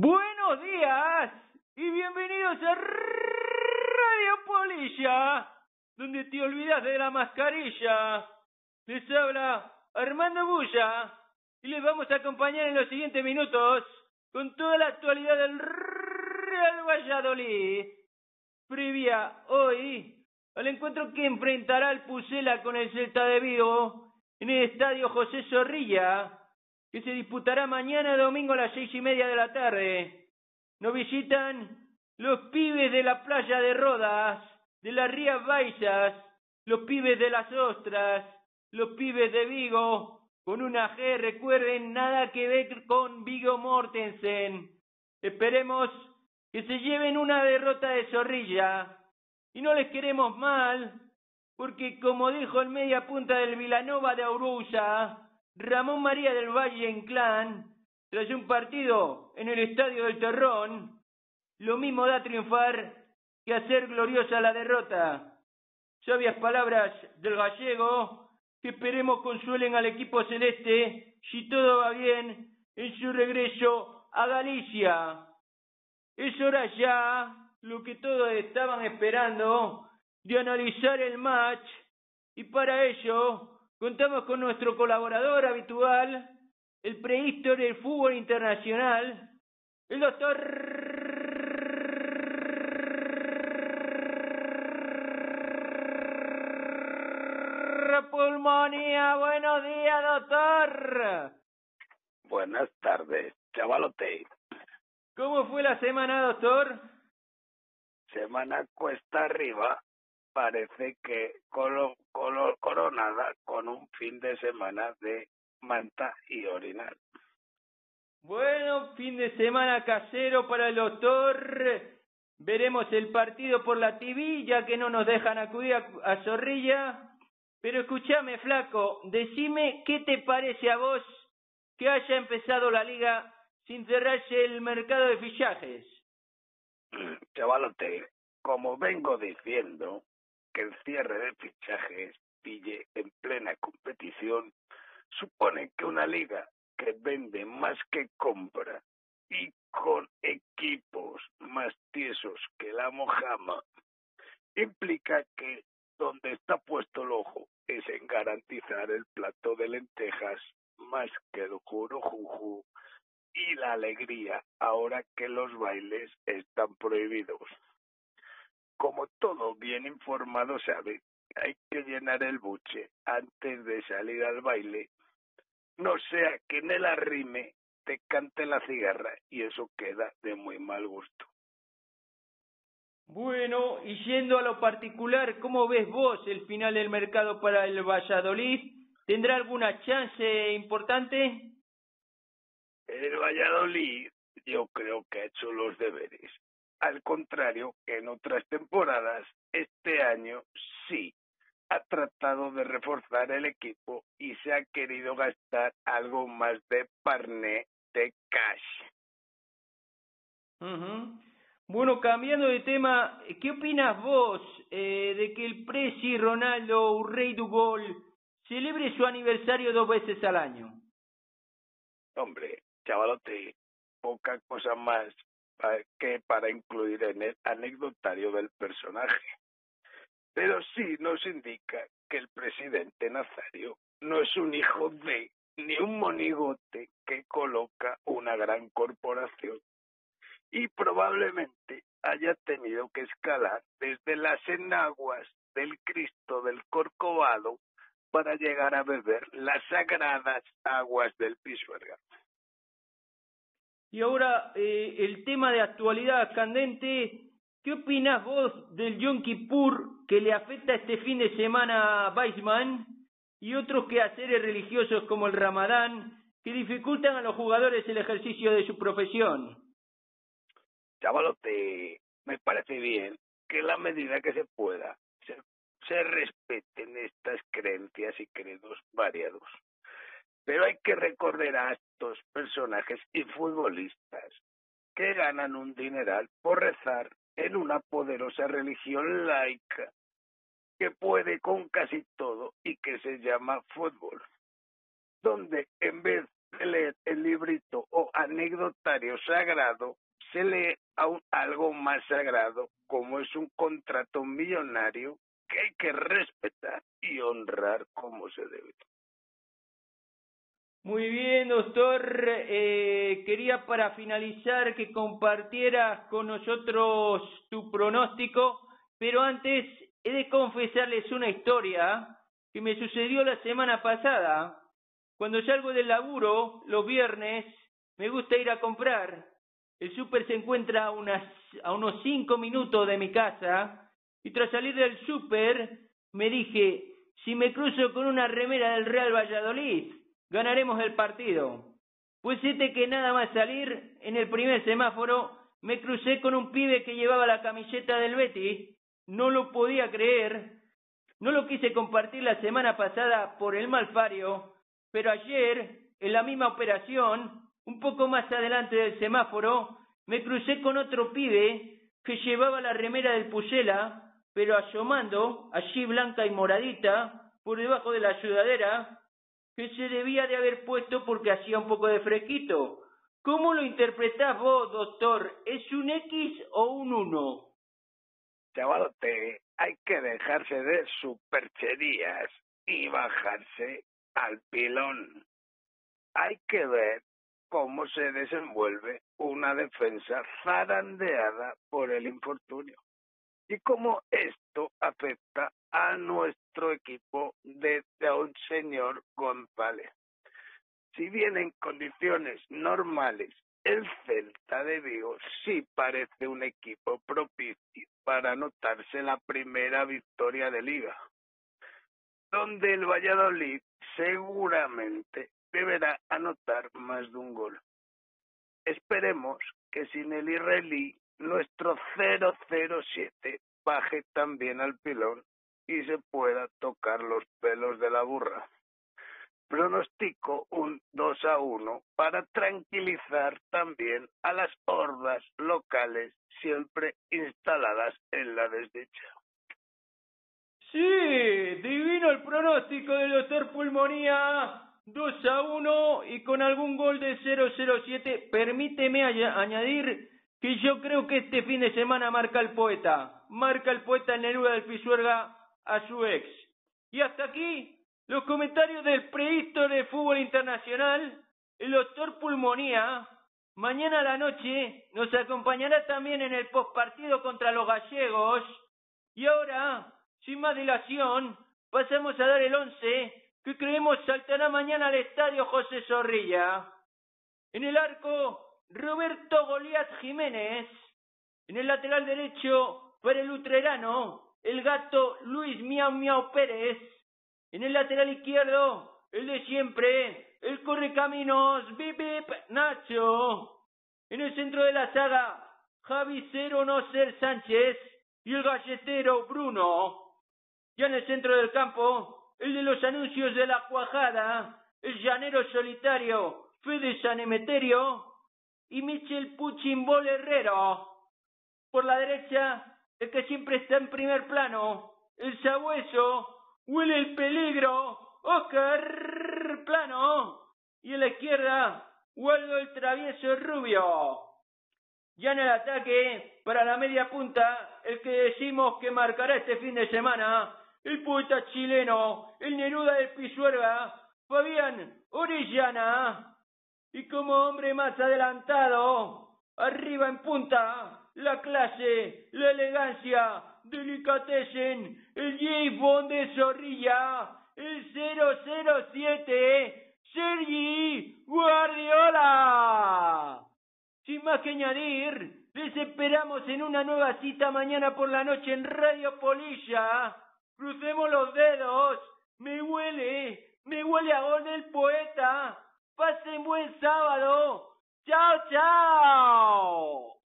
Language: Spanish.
Buenos días y bienvenidos a Radio Polilla, donde te olvidas de la mascarilla. Les habla Armando Bulla y les vamos a acompañar en los siguientes minutos con toda la actualidad del Real Valladolid. Previa hoy al encuentro que enfrentará el Pucela con el Celta de Vigo en el estadio José Zorrilla que se disputará mañana domingo a las seis y media de la tarde. Nos visitan los pibes de la playa de Rodas, de las Rías Baixas, los pibes de las Ostras, los pibes de Vigo, con una G, recuerden, nada que ver con Vigo Mortensen. Esperemos que se lleven una derrota de zorrilla. Y no les queremos mal, porque como dijo el media punta del Vilanova de Aurusa, Ramón María del Valle en Clan, tras un partido en el Estadio del Terrón, lo mismo da triunfar que hacer gloriosa la derrota. Sabias palabras del gallego que esperemos consuelen al equipo celeste, si todo va bien, en su regreso a Galicia. Es hora ya, lo que todos estaban esperando, de analizar el match, y para ello Contamos con nuestro colaborador habitual, el prehistor del fútbol internacional, el doctor Pulmonía. Buenos días, doctor. Buenas tardes, chavalote. ¿Cómo fue la semana, doctor? Semana cuesta arriba, parece que colo, coronada con un fin de semana de manta y orinal. Bueno, fin de semana casero para el doctor. Veremos el partido por la TV, ya que no nos dejan acudir a, Zorrilla. Pero escúchame, flaco, decime qué te parece a vos que haya empezado la liga sin cerrarse el mercado de fichajes. Chavalote, como vengo diciendo, el cierre de fichajes pille en plena competición supone que una liga que vende más que compra y con equipos más tiesos que la mojama implica que donde está puesto el ojo es en garantizar el plato de lentejas más que el juro juju y la alegría ahora que los bailes están prohibidos como todo bien informado sabe, hay que llenar el buche antes de salir al baile, no sea que en el arrime te cante la cigarra y eso queda de muy mal gusto. Bueno, y yendo a lo particular, ¿cómo ves vos el final del mercado para el Valladolid? ¿Tendrá alguna chance importante? El Valladolid yo creo que ha hecho los deberes al contrario que en otras temporadas, este año sí ha tratado de reforzar el equipo y se ha querido gastar algo más de parné de cash. Bueno, cambiando de tema, ¿qué opinas vos eh, de que el Presi Ronaldo Urrey du Gol celebre su aniversario dos veces al año? Hombre, chavalote, poca cosa más que para incluir en el anecdotario del personaje. Pero sí nos indica que el presidente Nazario no es un hijo de ni un monigote que coloca una gran corporación y probablemente haya tenido que escalar desde las enaguas del Cristo del Corcovado para llegar a beber las sagradas aguas del Pisuerga. Y ahora eh, el tema de actualidad candente, ¿qué opinas vos del Yom Kippur que le afecta este fin de semana a Weissman y otros quehaceres religiosos como el Ramadán que dificultan a los jugadores el ejercicio de su profesión? Chavalote, me parece bien que la medida que se pueda se, se respeten estas creencias y credos variados. Pero hay que recordar a estos personajes y futbolistas que ganan un dineral por rezar en una poderosa religión laica que puede con casi todo y que se llama fútbol, donde en vez de leer el librito o anecdotario sagrado, se lee aún algo más sagrado, como es un contrato millonario que hay que respetar y honrar como se debe. Muy bien, doctor. Eh, quería para finalizar que compartieras con nosotros tu pronóstico, pero antes he de confesarles una historia que me sucedió la semana pasada. Cuando salgo del laburo, los viernes, me gusta ir a comprar. El súper se encuentra a, unas, a unos cinco minutos de mi casa y tras salir del súper me dije, si me cruzo con una remera del Real Valladolid, ganaremos el partido. Pues este que nada más salir, en el primer semáforo, me crucé con un pibe que llevaba la camiseta del Betis. No lo podía creer. No lo quise compartir la semana pasada por el malfario, pero ayer, en la misma operación, un poco más adelante del semáforo, me crucé con otro pibe que llevaba la remera del Pusela, pero asomando, allí blanca y moradita, por debajo de la sudadera, que se debía de haber puesto porque hacía un poco de fresquito. ¿Cómo lo interpretás vos, doctor? ¿Es un X o un 1? Chavalote, hay que dejarse de supercherías y bajarse al pilón. Hay que ver cómo se desenvuelve una defensa zarandeada por el infortunio y cómo esto afecta a nuestro equipo de un señor González. Si bien en condiciones normales el Celta de Vigo sí parece un equipo propicio para anotarse la primera victoria de liga, donde el Valladolid seguramente deberá anotar más de un gol. Esperemos que sin el israelí nuestro 007 baje también al pilón y se pueda tocar los pelos de la burra. Pronostico un 2 a 1 para tranquilizar también a las hordas locales siempre instaladas en la desdicha. Sí, divino el pronóstico del doctor Pulmonía. 2 a 1 y con algún gol de 007. Permíteme añadir que yo creo que este fin de semana marca el poeta, marca el poeta Neruda del Pisuerga a su ex. Y hasta aquí los comentarios del prehisto de fútbol internacional, el doctor Pulmonía. Mañana a la noche nos acompañará también en el postpartido contra los gallegos. Y ahora, sin más dilación, pasamos a dar el once que creemos saltará mañana al estadio José Zorrilla. En el arco, Roberto Goliat Jiménez. En el lateral derecho, para el utrerano, el gato Luis Miau Miau Pérez. En el lateral izquierdo, el de siempre, el correcaminos Bip Bip Nacho. En el centro de la saga, Javi Cero No Ser Sánchez y el galletero Bruno. Ya en el centro del campo, el de los anuncios de la cuajada, el llanero solitario Fede San Emeterio y Michel Puchimbol Herrero. Por la derecha, el que siempre está en primer plano, el sabueso, huele el peligro, Oscar Plano. Y en la izquierda, Waldo el travieso rubio. Ya en el ataque, para la media punta, el que decimos que marcará este fin de semana, el poeta chileno, el Neruda del Pisuerga, Fabián Orellana. Y como hombre más adelantado, arriba en punta, la clase, la elegancia, delicatessen, el James Bond de Zorrilla, el 007, Sergi Guardiola. Sin más que añadir, les esperamos en una nueva cita mañana por la noche en Radio Polilla. Crucemos los dedos. Me huele, me huele a gol del poeta. Passem bom sábado. Tchau, tchau.